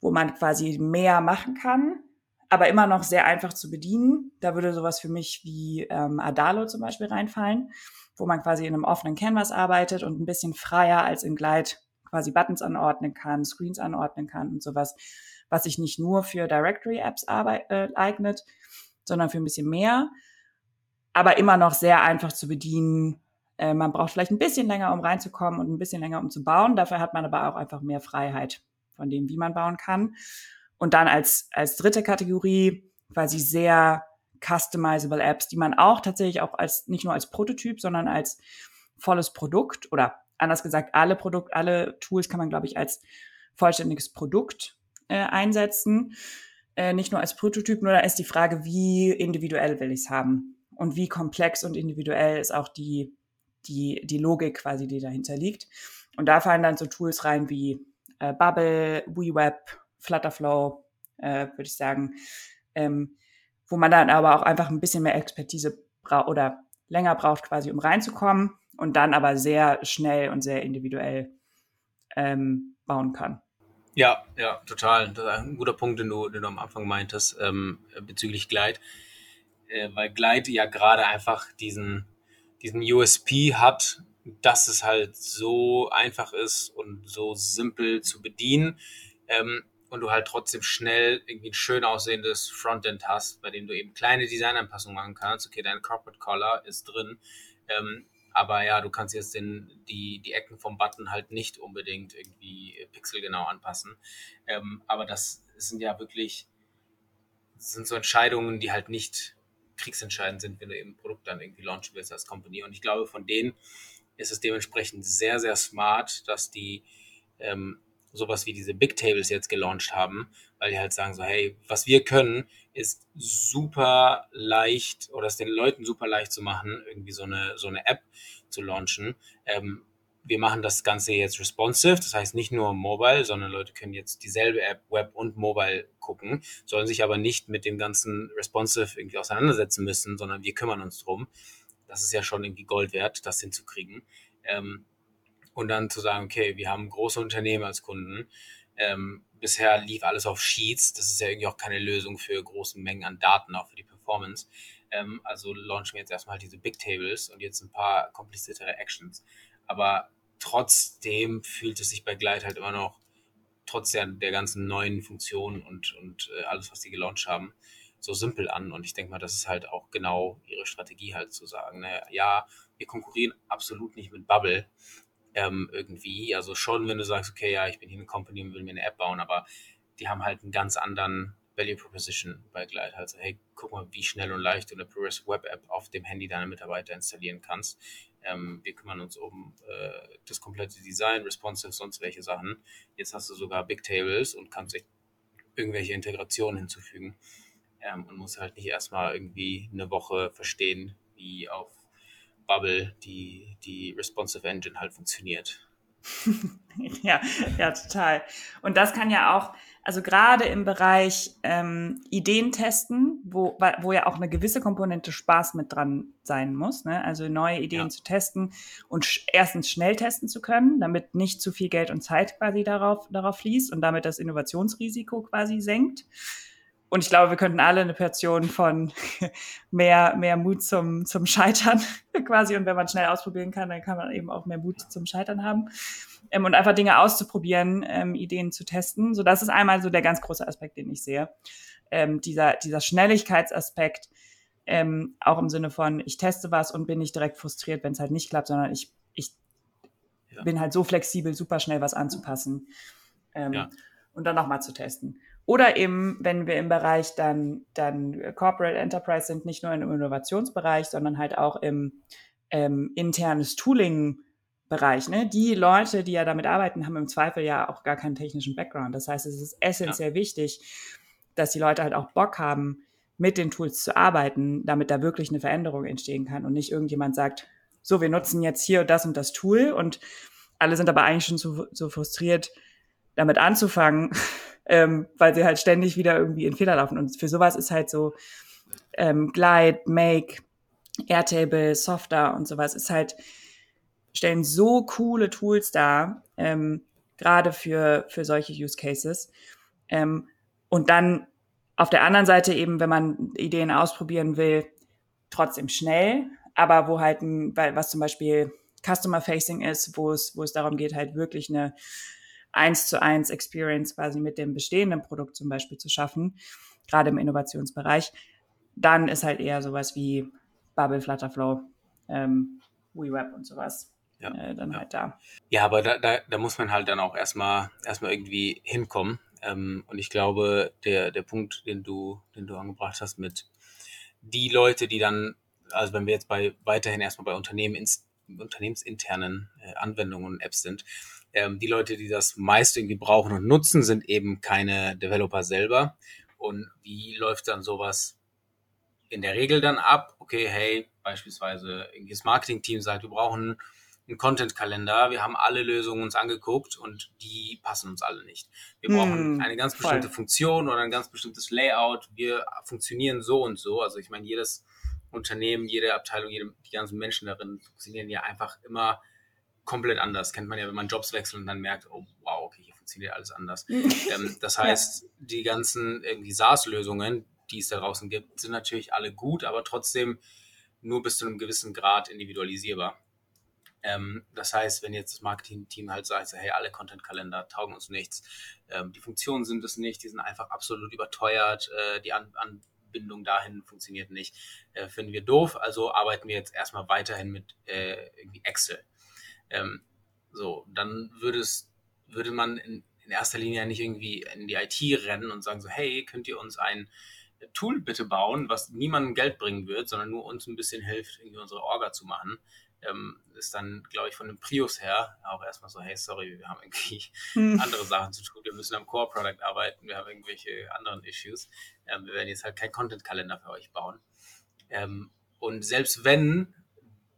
wo man quasi mehr machen kann, aber immer noch sehr einfach zu bedienen. Da würde sowas für mich wie ähm, Adalo zum Beispiel reinfallen, wo man quasi in einem offenen Canvas arbeitet und ein bisschen freier als in Glide quasi Buttons anordnen kann, Screens anordnen kann und sowas, was sich nicht nur für Directory-Apps äh, eignet, sondern für ein bisschen mehr, aber immer noch sehr einfach zu bedienen. Äh, man braucht vielleicht ein bisschen länger, um reinzukommen und ein bisschen länger, um zu bauen. Dafür hat man aber auch einfach mehr Freiheit von dem, wie man bauen kann. Und dann als, als dritte Kategorie quasi sehr customizable Apps, die man auch tatsächlich auch als, nicht nur als Prototyp, sondern als volles Produkt oder anders gesagt, alle Produkt, alle Tools kann man, glaube ich, als vollständiges Produkt äh, einsetzen. Äh, nicht nur als Prototyp, nur da ist die Frage, wie individuell will ich es haben und wie komplex und individuell ist auch die, die, die Logik quasi, die dahinter liegt. Und da fallen dann so Tools rein wie äh, Bubble, WeWeb, Flutterflow, äh, würde ich sagen, ähm, wo man dann aber auch einfach ein bisschen mehr Expertise braucht oder länger braucht quasi, um reinzukommen und dann aber sehr schnell und sehr individuell ähm, bauen kann. Ja, ja, total. Das ist ein guter Punkt, den du, den du am Anfang meintest, ähm, bezüglich Glide. Äh, weil Glide ja gerade einfach diesen, diesen USP hat, dass es halt so einfach ist und so simpel zu bedienen. Ähm, und du halt trotzdem schnell irgendwie ein schön aussehendes Frontend hast, bei dem du eben kleine Designanpassungen machen kannst. Okay, dein Corporate Color ist drin. Ähm, aber ja, du kannst jetzt den, die, die Ecken vom Button halt nicht unbedingt irgendwie pixelgenau anpassen. Ähm, aber das sind ja wirklich, sind so Entscheidungen, die halt nicht kriegsentscheidend sind, wenn du eben ein Produkt dann irgendwie launchen willst als Company. Und ich glaube, von denen ist es dementsprechend sehr, sehr smart, dass die ähm, sowas wie diese Big Tables jetzt gelauncht haben, weil die halt sagen so, hey, was wir können, ist super leicht oder es den Leuten super leicht zu machen, irgendwie so eine, so eine App zu launchen. Ähm, wir machen das Ganze jetzt responsive, das heißt nicht nur mobile, sondern Leute können jetzt dieselbe App Web und Mobile gucken, sollen sich aber nicht mit dem ganzen responsive irgendwie auseinandersetzen müssen, sondern wir kümmern uns drum. Das ist ja schon irgendwie Gold wert, das hinzukriegen. Ähm, und dann zu sagen, okay, wir haben große Unternehmen als Kunden. Ähm, bisher lief alles auf Sheets. Das ist ja irgendwie auch keine Lösung für große Mengen an Daten, auch für die Performance. Ähm, also launchen wir jetzt erstmal diese Big Tables und jetzt ein paar kompliziertere Actions. Aber trotzdem fühlt es sich bei Glide halt immer noch, trotz der, der ganzen neuen Funktionen und, und äh, alles, was die gelauncht haben, so simpel an. Und ich denke mal, das ist halt auch genau ihre Strategie halt zu sagen, ne? ja, wir konkurrieren absolut nicht mit Bubble, ähm, irgendwie. Also schon, wenn du sagst, okay, ja, ich bin hier eine Company und will mir eine App bauen, aber die haben halt einen ganz anderen Value Proposition bei Glide. Also, hey, guck mal, wie schnell und leicht du eine Progress Web App auf dem Handy deiner Mitarbeiter installieren kannst. Ähm, wir kümmern uns um äh, das komplette Design, responsive, sonst welche Sachen. Jetzt hast du sogar Big Tables und kannst irgendwelche Integrationen hinzufügen ähm, und musst halt nicht erstmal irgendwie eine Woche verstehen, wie auf Bubble die, die Responsive Engine halt funktioniert. ja, ja, total. Und das kann ja auch, also gerade im Bereich ähm, Ideen testen, wo, wo ja auch eine gewisse Komponente Spaß mit dran sein muss, ne? also neue Ideen ja. zu testen und sch erstens schnell testen zu können, damit nicht zu viel Geld und Zeit quasi darauf, darauf fließt und damit das Innovationsrisiko quasi senkt. Und ich glaube, wir könnten alle eine Portion von mehr, mehr Mut zum, zum Scheitern quasi. Und wenn man schnell ausprobieren kann, dann kann man eben auch mehr Mut zum Scheitern haben. Ähm, und einfach Dinge auszuprobieren, ähm, Ideen zu testen. So, das ist einmal so der ganz große Aspekt, den ich sehe. Ähm, dieser, dieser Schnelligkeitsaspekt, ähm, auch im Sinne von, ich teste was und bin nicht direkt frustriert, wenn es halt nicht klappt, sondern ich, ich ja. bin halt so flexibel, super schnell was anzupassen. Ähm, ja. Und dann nochmal zu testen. Oder eben, wenn wir im Bereich dann, dann Corporate Enterprise sind, nicht nur im Innovationsbereich, sondern halt auch im ähm, internes Tooling-Bereich. Ne? Die Leute, die ja damit arbeiten, haben im Zweifel ja auch gar keinen technischen Background. Das heißt, es ist essentiell ja. wichtig, dass die Leute halt auch Bock haben, mit den Tools zu arbeiten, damit da wirklich eine Veränderung entstehen kann und nicht irgendjemand sagt, so, wir nutzen jetzt hier das und das Tool und alle sind aber eigentlich schon so, so frustriert, damit anzufangen, ähm, weil sie halt ständig wieder irgendwie in Fehler laufen. Und für sowas ist halt so ähm, Glide, Make, Airtable, Softer und sowas ist halt, stellen so coole Tools dar, ähm, gerade für, für solche Use Cases. Ähm, und dann auf der anderen Seite eben, wenn man Ideen ausprobieren will, trotzdem schnell, aber wo halt ein, was zum Beispiel Customer Facing ist, wo es, wo es darum geht, halt wirklich eine eins zu eins Experience quasi mit dem bestehenden Produkt zum Beispiel zu schaffen, gerade im Innovationsbereich, dann ist halt eher sowas wie Bubble, Flutterflow, ähm, WeWeb und sowas. Ja, äh, dann ja. halt da. Ja, aber da, da, da muss man halt dann auch erstmal erstmal irgendwie hinkommen. Ähm, und ich glaube, der, der Punkt, den du, den du angebracht hast mit die Leute, die dann, also wenn wir jetzt bei weiterhin erstmal bei Unternehmen ins, unternehmensinternen äh, Anwendungen und Apps sind, ähm, die Leute, die das meist irgendwie brauchen und nutzen, sind eben keine Developer selber. Und wie läuft dann sowas in der Regel dann ab? Okay, hey, beispielsweise das Marketing-Team sagt, wir brauchen einen Content-Kalender. Wir haben alle Lösungen uns angeguckt und die passen uns alle nicht. Wir brauchen hm, eine ganz bestimmte voll. Funktion oder ein ganz bestimmtes Layout. Wir funktionieren so und so. Also ich meine, jedes Unternehmen, jede Abteilung, jede, die ganzen Menschen darin funktionieren ja einfach immer komplett anders. Kennt man ja, wenn man Jobs wechselt und dann merkt, oh wow, okay, hier funktioniert alles anders. ähm, das heißt, ja. die ganzen irgendwie SaaS-Lösungen, die es da draußen gibt, sind natürlich alle gut, aber trotzdem nur bis zu einem gewissen Grad individualisierbar. Ähm, das heißt, wenn jetzt das Marketing-Team halt sagt, hey, alle Content-Kalender taugen uns nichts, ähm, die Funktionen sind es nicht, die sind einfach absolut überteuert, äh, die An Anbindung dahin funktioniert nicht, äh, finden wir doof, also arbeiten wir jetzt erstmal weiterhin mit äh, Excel. Ähm, so, dann würde es, würde man in, in erster Linie nicht irgendwie in die IT rennen und sagen so, hey, könnt ihr uns ein Tool bitte bauen, was niemandem Geld bringen wird, sondern nur uns ein bisschen hilft, irgendwie unsere Orga zu machen. Ähm, ist dann, glaube ich, von dem Prius her auch erstmal so, hey, sorry, wir haben irgendwie hm. andere Sachen zu tun, wir müssen am Core-Product arbeiten, wir haben irgendwelche anderen Issues. Ähm, wir werden jetzt halt keinen Content-Kalender für euch bauen. Ähm, und selbst wenn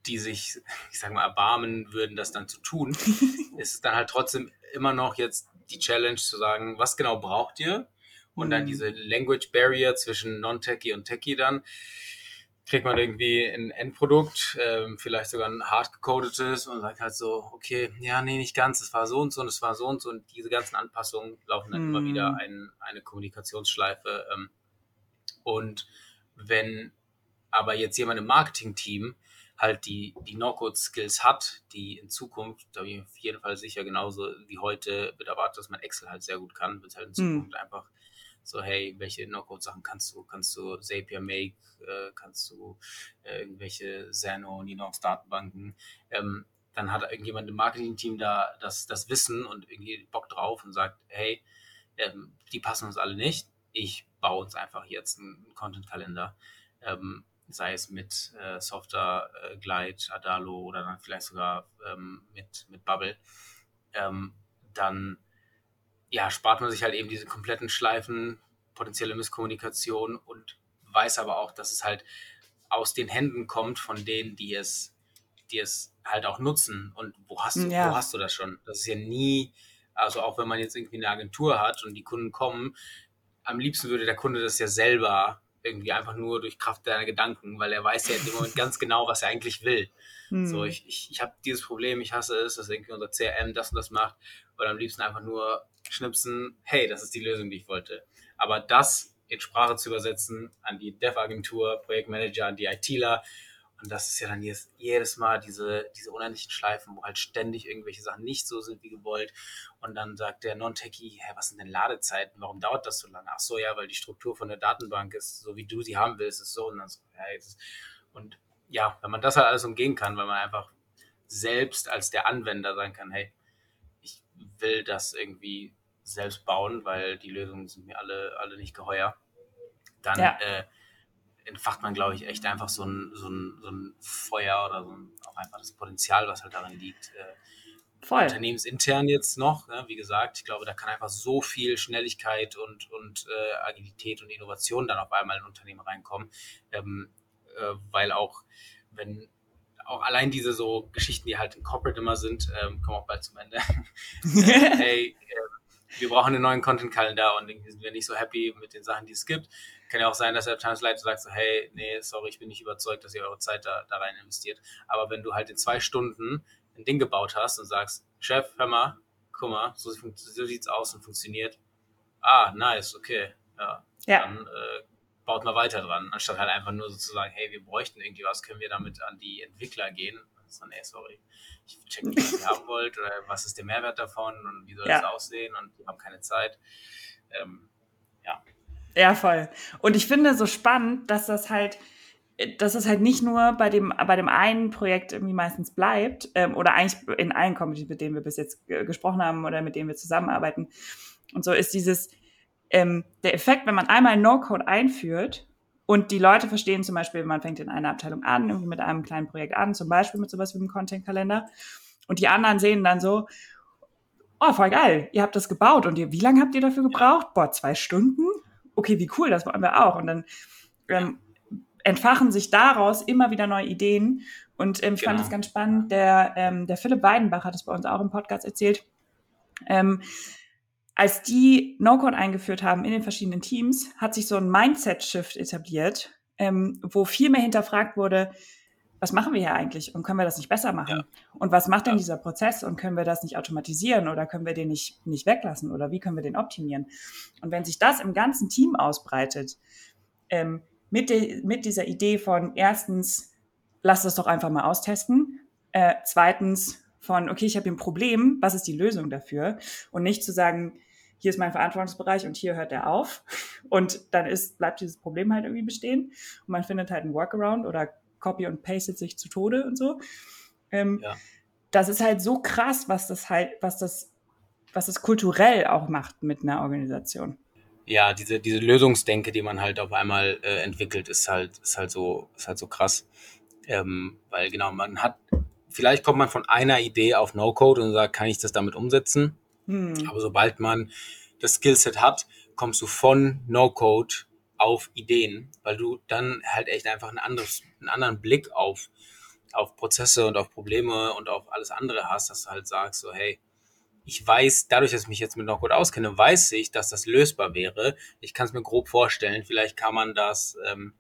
die sich, ich sag mal, erbarmen würden, das dann zu tun, ist es dann halt trotzdem immer noch jetzt die Challenge zu sagen, was genau braucht ihr? Und mhm. dann diese Language Barrier zwischen Non-Techie und Techie dann. Kriegt man irgendwie ein Endprodukt, ähm, vielleicht sogar ein hart gecodetes und sagt halt so, okay, ja, nee, nicht ganz, es war so und so und es war so und so und diese ganzen Anpassungen laufen dann mhm. immer wieder ein, eine Kommunikationsschleife. Ähm, und wenn aber jetzt jemand im Marketing-Team halt die, die No-Code-Skills hat, die in Zukunft, da bin ich auf jeden Fall sicher, genauso wie heute wird erwartet, dass man Excel halt sehr gut kann, wird halt in hm. Zukunft hm. einfach so, hey, welche No-Code-Sachen kannst du? Kannst du Zapier Make, äh, kannst du äh, irgendwelche Zeno, Ninox-Datenbanken? Ähm, dann hat irgendjemand im Marketing-Team da das, das Wissen und irgendwie Bock drauf und sagt, hey, ähm, die passen uns alle nicht. Ich baue uns einfach jetzt einen Content-Kalender. Ähm, sei es mit äh, Softer, äh, Glide, Adalo oder dann vielleicht sogar ähm, mit, mit Bubble, ähm, dann ja, spart man sich halt eben diese kompletten Schleifen, potenzielle Misskommunikation und weiß aber auch, dass es halt aus den Händen kommt von denen, die es, die es halt auch nutzen. Und wo hast du, ja. wo hast du das schon? Das ist ja nie, also auch wenn man jetzt irgendwie eine Agentur hat und die Kunden kommen, am liebsten würde der Kunde das ja selber irgendwie einfach nur durch Kraft deiner Gedanken, weil er weiß ja in dem Moment ganz genau, was er eigentlich will. Hm. So, ich, ich, ich habe dieses Problem, ich hasse es, dass irgendwie unser CRM das und das macht, weil am liebsten einfach nur schnipsen, hey, das ist die Lösung, die ich wollte. Aber das in Sprache zu übersetzen an die Dev-Agentur, Projektmanager, an die ITler, und das ist ja dann jedes, jedes Mal diese, diese unendlichen Schleifen, wo halt ständig irgendwelche Sachen nicht so sind wie gewollt. Und dann sagt der Non-Techie, hä, was sind denn Ladezeiten? Warum dauert das so lange? Ach so, ja, weil die Struktur von der Datenbank ist, so wie du sie haben willst, ist so. Und, dann so, ja, und ja, wenn man das halt alles umgehen kann, weil man einfach selbst als der Anwender sein kann, hey, ich will das irgendwie selbst bauen, weil die Lösungen sind mir alle, alle nicht geheuer. Dann ja. äh, entfacht man, glaube ich, echt einfach so ein, so ein, so ein Feuer oder so ein, auch einfach das Potenzial, was halt darin liegt. Äh, Voll. Unternehmensintern jetzt noch, ne, wie gesagt, ich glaube, da kann einfach so viel Schnelligkeit und, und äh, Agilität und Innovation dann auf einmal in Unternehmen reinkommen, ähm, äh, weil auch, wenn auch allein diese so Geschichten, die halt in Corporate immer sind, ähm, kommen auch bald zum Ende. äh, hey, äh, wir brauchen einen neuen Content-Kalender und irgendwie sind wir nicht so happy mit den Sachen, die es gibt. Kann ja auch sein, dass der Abteilungsleiter sagt so, hey, nee, sorry, ich bin nicht überzeugt, dass ihr eure Zeit da, da rein investiert. Aber wenn du halt in zwei Stunden ein Ding gebaut hast und sagst, Chef, hör mal, guck mal, so, so sieht's aus und funktioniert. Ah, nice, okay, ja. ja. Dann äh, baut mal weiter dran, anstatt halt einfach nur sozusagen, hey, wir bräuchten irgendwie was, können wir damit an die Entwickler gehen? So, nee, sorry, ich check nicht, was ihr haben wollt oder was ist der Mehrwert davon und wie soll ja. das aussehen und wir haben keine Zeit. Ähm, ja. Ja, voll. Und ich finde so spannend, dass das halt, dass es halt nicht nur bei dem, bei dem einen Projekt irgendwie meistens bleibt, ähm, oder eigentlich in allen Communities, mit denen wir bis jetzt gesprochen haben oder mit denen wir zusammenarbeiten. Und so ist dieses, ähm, der Effekt, wenn man einmal No-Code einführt und die Leute verstehen zum Beispiel, man fängt in einer Abteilung an, irgendwie mit einem kleinen Projekt an, zum Beispiel mit sowas wie einem Content-Kalender, und die anderen sehen dann so, oh, voll geil, ihr habt das gebaut und ihr, wie lange habt ihr dafür gebraucht? Boah, zwei Stunden? Okay, wie cool, das wollen wir auch. Und dann ähm, entfachen sich daraus immer wieder neue Ideen. Und ähm, ich genau. fand das ganz spannend. Der, ähm, der Philipp Weidenbach hat es bei uns auch im Podcast erzählt. Ähm, als die No-Code eingeführt haben in den verschiedenen Teams, hat sich so ein Mindset-Shift etabliert, ähm, wo viel mehr hinterfragt wurde, was machen wir hier eigentlich und können wir das nicht besser machen? Ja. Und was macht denn dieser Prozess und können wir das nicht automatisieren oder können wir den nicht, nicht weglassen oder wie können wir den optimieren? Und wenn sich das im ganzen Team ausbreitet, ähm, mit, de, mit dieser Idee von erstens, lass das doch einfach mal austesten, äh, zweitens von, okay, ich habe ein Problem, was ist die Lösung dafür? Und nicht zu sagen, hier ist mein Verantwortungsbereich und hier hört er auf. Und dann ist, bleibt dieses Problem halt irgendwie bestehen. Und man findet halt einen Workaround oder copy und pastet sich zu Tode und so. Ähm, ja. Das ist halt so krass, was das halt, was das, was das kulturell auch macht mit einer Organisation. Ja, diese, diese Lösungsdenke, die man halt auf einmal äh, entwickelt, ist halt, ist halt so, ist halt so krass. Ähm, weil genau, man hat, vielleicht kommt man von einer Idee auf No-Code und sagt, kann ich das damit umsetzen? Hm. Aber sobald man das Skillset hat, kommst du von No-Code auf Ideen, weil du dann halt echt einfach ein anderes, einen anderen Blick auf, auf Prozesse und auf Probleme und auf alles andere hast, dass du halt sagst, so, hey, ich weiß, dadurch, dass ich mich jetzt mit No-Code auskenne, weiß ich, dass das lösbar wäre. Ich kann es mir grob vorstellen. Vielleicht kann man das ähm,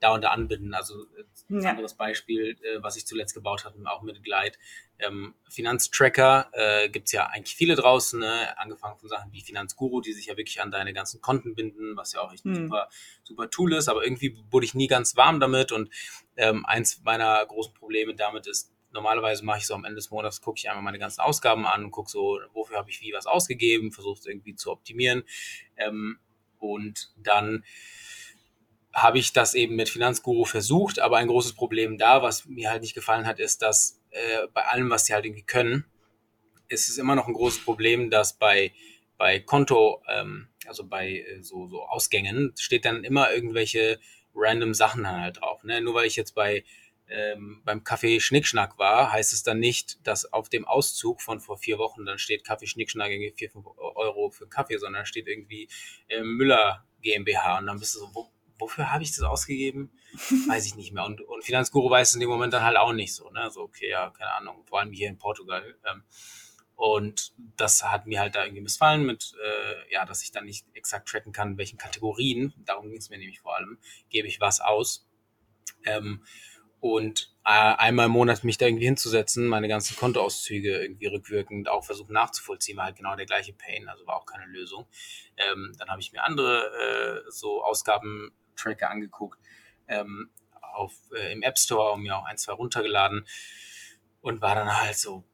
da und da anbinden. Also ein ja. anderes Beispiel, äh, was ich zuletzt gebaut habe, auch mit Glide. Ähm, Finanztracker äh, gibt ja eigentlich viele draußen, ne? angefangen von Sachen wie Finanzguru, die sich ja wirklich an deine ganzen Konten binden, was ja auch echt ein mhm. super, super Tool ist, aber irgendwie wurde ich nie ganz warm damit und ähm, eins meiner großen Probleme damit ist, normalerweise mache ich so am Ende des Monats, gucke ich einmal meine ganzen Ausgaben an und gucke so, wofür habe ich wie was ausgegeben, versuche es irgendwie zu optimieren ähm, und dann habe ich das eben mit Finanzguru versucht, aber ein großes Problem da, was mir halt nicht gefallen hat, ist, dass äh, bei allem, was sie halt irgendwie können, ist es immer noch ein großes Problem, dass bei, bei Konto, ähm, also bei äh, so, so Ausgängen, steht dann immer irgendwelche random Sachen halt drauf. Ne? Nur weil ich jetzt bei ähm, beim Kaffee Schnickschnack war, heißt es dann nicht, dass auf dem Auszug von vor vier Wochen dann steht Kaffee Schnickschnack irgendwie 4, 5 Euro für Kaffee, sondern steht irgendwie äh, Müller GmbH und dann bist du so, wo, wofür habe ich das ausgegeben? Weiß ich nicht mehr. Und, und Finanzguru weiß in dem Moment dann halt auch nicht so. Ne? So, okay, ja, keine Ahnung. Vor allem hier in Portugal. Ähm, und das hat mir halt da irgendwie missfallen mit, äh, ja, dass ich dann nicht exakt tracken kann, in welchen Kategorien, darum ging es mir nämlich vor allem, gebe ich was aus. Ähm, und äh, einmal im Monat mich da irgendwie hinzusetzen, meine ganzen Kontoauszüge irgendwie rückwirkend auch versuchen nachzuvollziehen, war halt genau der gleiche Pain, also war auch keine Lösung. Ähm, dann habe ich mir andere äh, so Ausgabentracker angeguckt ähm, auf, äh, im App Store und mir auch ein, zwei runtergeladen und war dann halt so,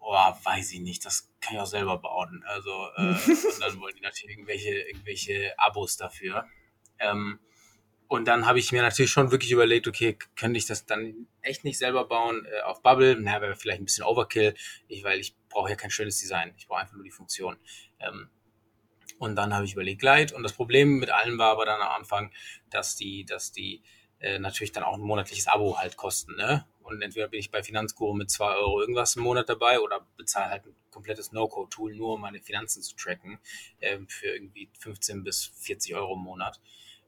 oh, weiß ich nicht, das kann ich auch selber bauen. Also, äh, und dann wollen die natürlich irgendwelche, irgendwelche Abos dafür. Ähm, und dann habe ich mir natürlich schon wirklich überlegt, okay, könnte ich das dann echt nicht selber bauen äh, auf Bubble? Na, wäre vielleicht ein bisschen Overkill, ich, weil ich brauche ja kein schönes Design. Ich brauche einfach nur die Funktion. Ähm, Und dann habe ich überlegt Glide. Und das Problem mit allen war aber dann am Anfang, dass die, dass die äh, natürlich dann auch ein monatliches Abo halt kosten. Ne? Und entweder bin ich bei Finanzguru mit zwei Euro irgendwas im Monat dabei oder bezahle halt ein komplettes No-Code-Tool, nur um meine Finanzen zu tracken, äh, für irgendwie 15 bis 40 Euro im Monat.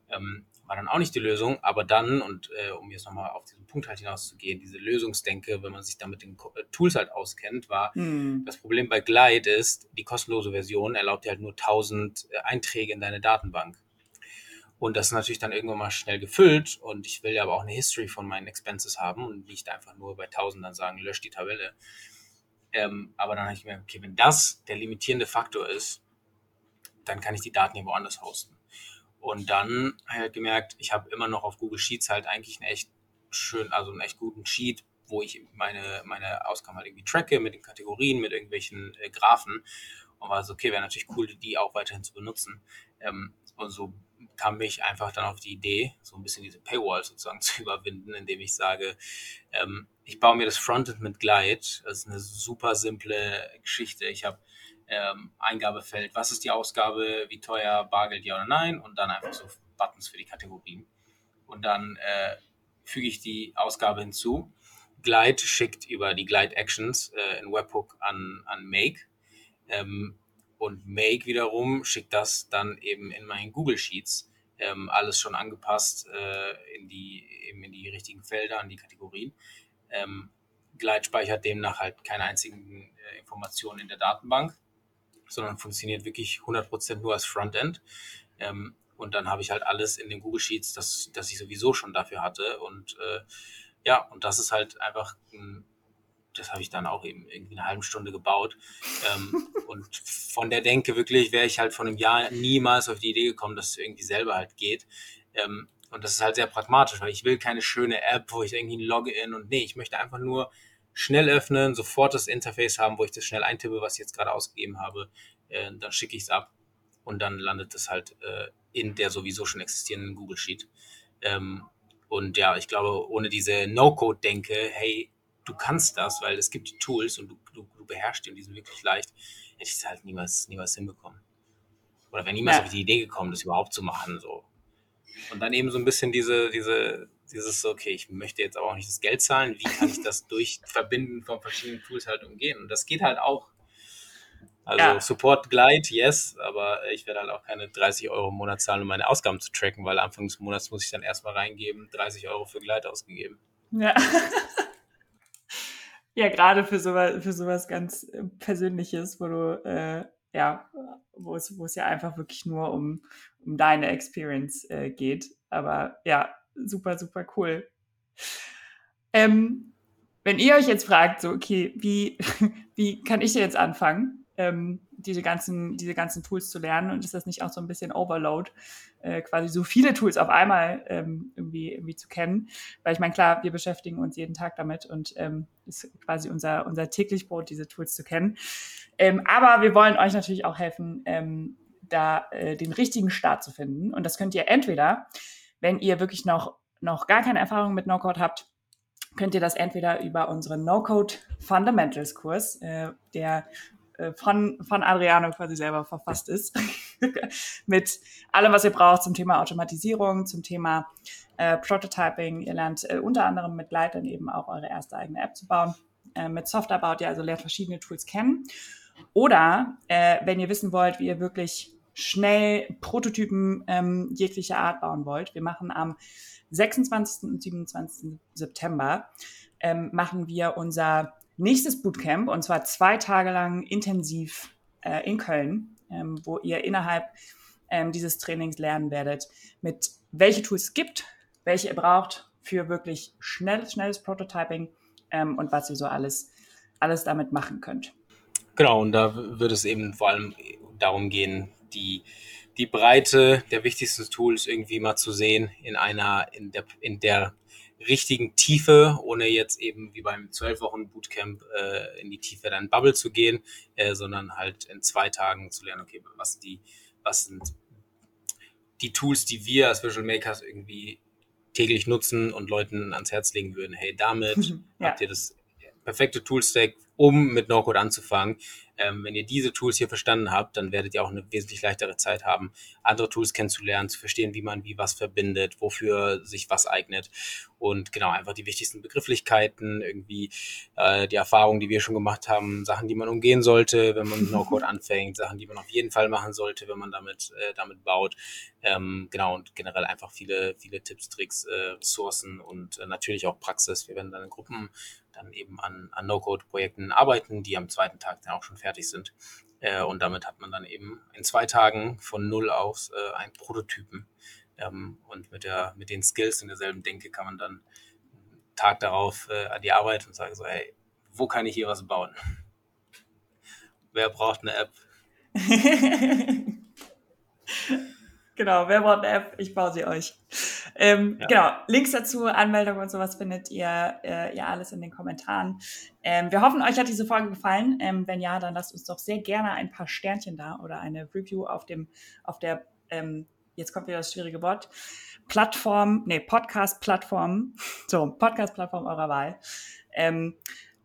Ähm, war dann auch nicht die Lösung, aber dann, und äh, um jetzt nochmal auf diesen Punkt halt hinauszugehen, diese Lösungsdenke, wenn man sich da mit den äh, Tools halt auskennt, war, hm. das Problem bei Glide ist, die kostenlose Version erlaubt dir halt nur 1000 äh, Einträge in deine Datenbank. Und das ist natürlich dann irgendwann mal schnell gefüllt und ich will ja aber auch eine History von meinen Expenses haben und nicht einfach nur bei 1000 dann sagen, lösch die Tabelle. Ähm, aber dann habe ich mir, okay, wenn das der limitierende Faktor ist, dann kann ich die Daten hier woanders hosten. Und dann habe halt gemerkt, ich habe immer noch auf Google Sheets halt eigentlich einen echt schön, also einen echt guten Sheet, wo ich meine, meine Ausgaben halt irgendwie tracke mit den Kategorien, mit irgendwelchen äh, Graphen. Und war so, okay, wäre natürlich cool, die auch weiterhin zu benutzen. Ähm, und so kam ich einfach dann auf die Idee, so ein bisschen diese Paywall sozusagen zu überwinden, indem ich sage, ähm, ich baue mir das Frontend mit Glide. Das ist eine super simple Geschichte. Ich habe ähm, Eingabefeld, was ist die Ausgabe, wie teuer, Bargeld, ja oder nein und dann einfach so Buttons für die Kategorien. Und dann äh, füge ich die Ausgabe hinzu. Glide schickt über die Glide Actions äh, in Webhook an, an Make. Ähm, und Make wiederum schickt das dann eben in meinen Google Sheets. Ähm, alles schon angepasst äh, in, die, eben in die richtigen Felder, an die Kategorien. Ähm, Glide speichert demnach halt keine einzigen äh, Informationen in der Datenbank sondern funktioniert wirklich 100% nur als Frontend. Ähm, und dann habe ich halt alles in den Google Sheets, das, das ich sowieso schon dafür hatte. Und äh, ja, und das ist halt einfach, das habe ich dann auch eben irgendwie eine halbe Stunde gebaut. Ähm, und von der Denke wirklich wäre ich halt von einem Jahr niemals auf die Idee gekommen, dass es irgendwie selber halt geht. Ähm, und das ist halt sehr pragmatisch, weil ich will keine schöne App, wo ich irgendwie ein Login und nee, ich möchte einfach nur schnell öffnen, sofort das Interface haben, wo ich das schnell eintippe, was ich jetzt gerade ausgegeben habe. Äh, dann schicke ich es ab und dann landet es halt äh, in der sowieso schon existierenden Google Sheet. Ähm, und ja, ich glaube, ohne diese No-Code-Denke, hey, du kannst das, weil es gibt die Tools und du, du, du beherrschst die und die sind wirklich leicht, hätte ich es halt niemals, niemals hinbekommen. Oder wäre niemals ja. auf die Idee gekommen, das überhaupt zu machen. So. Und dann eben so ein bisschen diese, diese, dieses so, okay, ich möchte jetzt aber auch nicht das Geld zahlen, wie kann ich das durch Verbinden von verschiedenen Tools halt umgehen? Und das geht halt auch. Also ja. Support Glide, yes, aber ich werde halt auch keine 30 Euro im Monat zahlen, um meine Ausgaben zu tracken, weil Anfang des Monats muss ich dann erstmal reingeben, 30 Euro für Glide ausgegeben. Ja. ja, gerade für sowas, für sowas ganz äh, Persönliches, wo du, äh, ja, wo es, wo es ja einfach wirklich nur um, um deine Experience äh, geht. Aber ja, super, super cool. Ähm, wenn ihr euch jetzt fragt, so, okay, wie, wie kann ich jetzt anfangen, ähm, diese, ganzen, diese ganzen Tools zu lernen und ist das nicht auch so ein bisschen Overload, äh, quasi so viele Tools auf einmal ähm, irgendwie, irgendwie zu kennen? Weil ich meine, klar, wir beschäftigen uns jeden Tag damit und ähm, ist quasi unser, unser täglich Brot, diese Tools zu kennen. Ähm, aber wir wollen euch natürlich auch helfen, ähm, da äh, den richtigen Start zu finden. Und das könnt ihr entweder wenn ihr wirklich noch, noch gar keine Erfahrung mit No-Code habt, könnt ihr das entweder über unseren No-Code Fundamentals Kurs, äh, der äh, von, von Adriano quasi selber verfasst ist, mit allem, was ihr braucht zum Thema Automatisierung, zum Thema äh, Prototyping. Ihr lernt äh, unter anderem mit dann eben auch eure erste eigene App zu bauen. Äh, mit Software baut ihr also lernt verschiedene Tools kennen. Oder äh, wenn ihr wissen wollt, wie ihr wirklich schnell Prototypen ähm, jeglicher Art bauen wollt, wir machen am 26. und 27. September ähm, machen wir unser nächstes Bootcamp und zwar zwei Tage lang intensiv äh, in Köln, ähm, wo ihr innerhalb ähm, dieses Trainings lernen werdet, mit welche Tools es gibt, welche ihr braucht für wirklich schnelles, schnelles Prototyping ähm, und was ihr so alles, alles damit machen könnt. Genau, und da wird es eben vor allem darum gehen, die, die Breite der wichtigsten Tools irgendwie mal zu sehen in einer, in der, in der richtigen Tiefe, ohne jetzt eben wie beim zwölf Wochen Bootcamp äh, in die Tiefe dann Bubble zu gehen, äh, sondern halt in zwei Tagen zu lernen, okay, was die, was sind die Tools, die wir als Visual Makers irgendwie täglich nutzen und Leuten ans Herz legen würden. Hey, damit ja. habt ihr das perfekte Toolstack, um mit No-Code anzufangen. Ähm, wenn ihr diese Tools hier verstanden habt, dann werdet ihr auch eine wesentlich leichtere Zeit haben, andere Tools kennenzulernen, zu verstehen, wie man wie was verbindet, wofür sich was eignet und genau einfach die wichtigsten Begrifflichkeiten, irgendwie äh, die Erfahrungen, die wir schon gemacht haben, Sachen, die man umgehen sollte, wenn man mit No-Code anfängt, Sachen, die man auf jeden Fall machen sollte, wenn man damit äh, damit baut. Ähm, genau und generell einfach viele viele Tipps, Tricks, äh, Ressourcen und äh, natürlich auch Praxis. Wir werden dann in Gruppen dann eben an, an No-Code-Projekten arbeiten, die am zweiten Tag dann auch schon fertig sind. Äh, und damit hat man dann eben in zwei Tagen von null aus äh, einen Prototypen. Ähm, und mit, der, mit den Skills und derselben Denke kann man dann einen Tag darauf äh, an die Arbeit und sagen so, hey, wo kann ich hier was bauen? Wer braucht eine App? genau, wer braucht eine App? Ich baue sie euch. Ähm, ja. Genau, Links dazu, Anmeldung und sowas findet ihr, äh, ihr alles in den Kommentaren. Ähm, wir hoffen, euch hat diese Folge gefallen. Ähm, wenn ja, dann lasst uns doch sehr gerne ein paar Sternchen da oder eine Review auf dem, auf der, ähm, jetzt kommt wieder das schwierige Wort, Plattform, nee, Podcast-Plattform, so, Podcast-Plattform eurer Wahl. Ähm,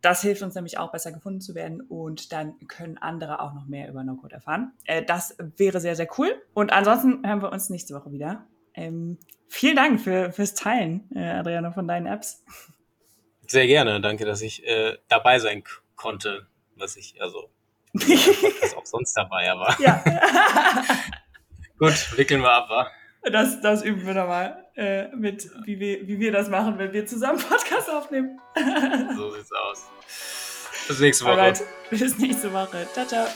das hilft uns nämlich auch besser gefunden zu werden und dann können andere auch noch mehr über No-Code erfahren. Äh, das wäre sehr, sehr cool. Und ansonsten hören wir uns nächste Woche wieder. Ähm, vielen Dank für, fürs Teilen, äh, Adriano, von deinen Apps. Sehr gerne. Danke, dass ich äh, dabei sein konnte, was ich, also, was auch sonst dabei war. Ja. Gut, wickeln wir ab, wa? Das, das üben wir nochmal äh, mit, wie wir, wie wir das machen, wenn wir zusammen Podcast aufnehmen. so sieht's aus. Bis nächste Woche. Alright, bis nächste Woche. Ciao, ciao.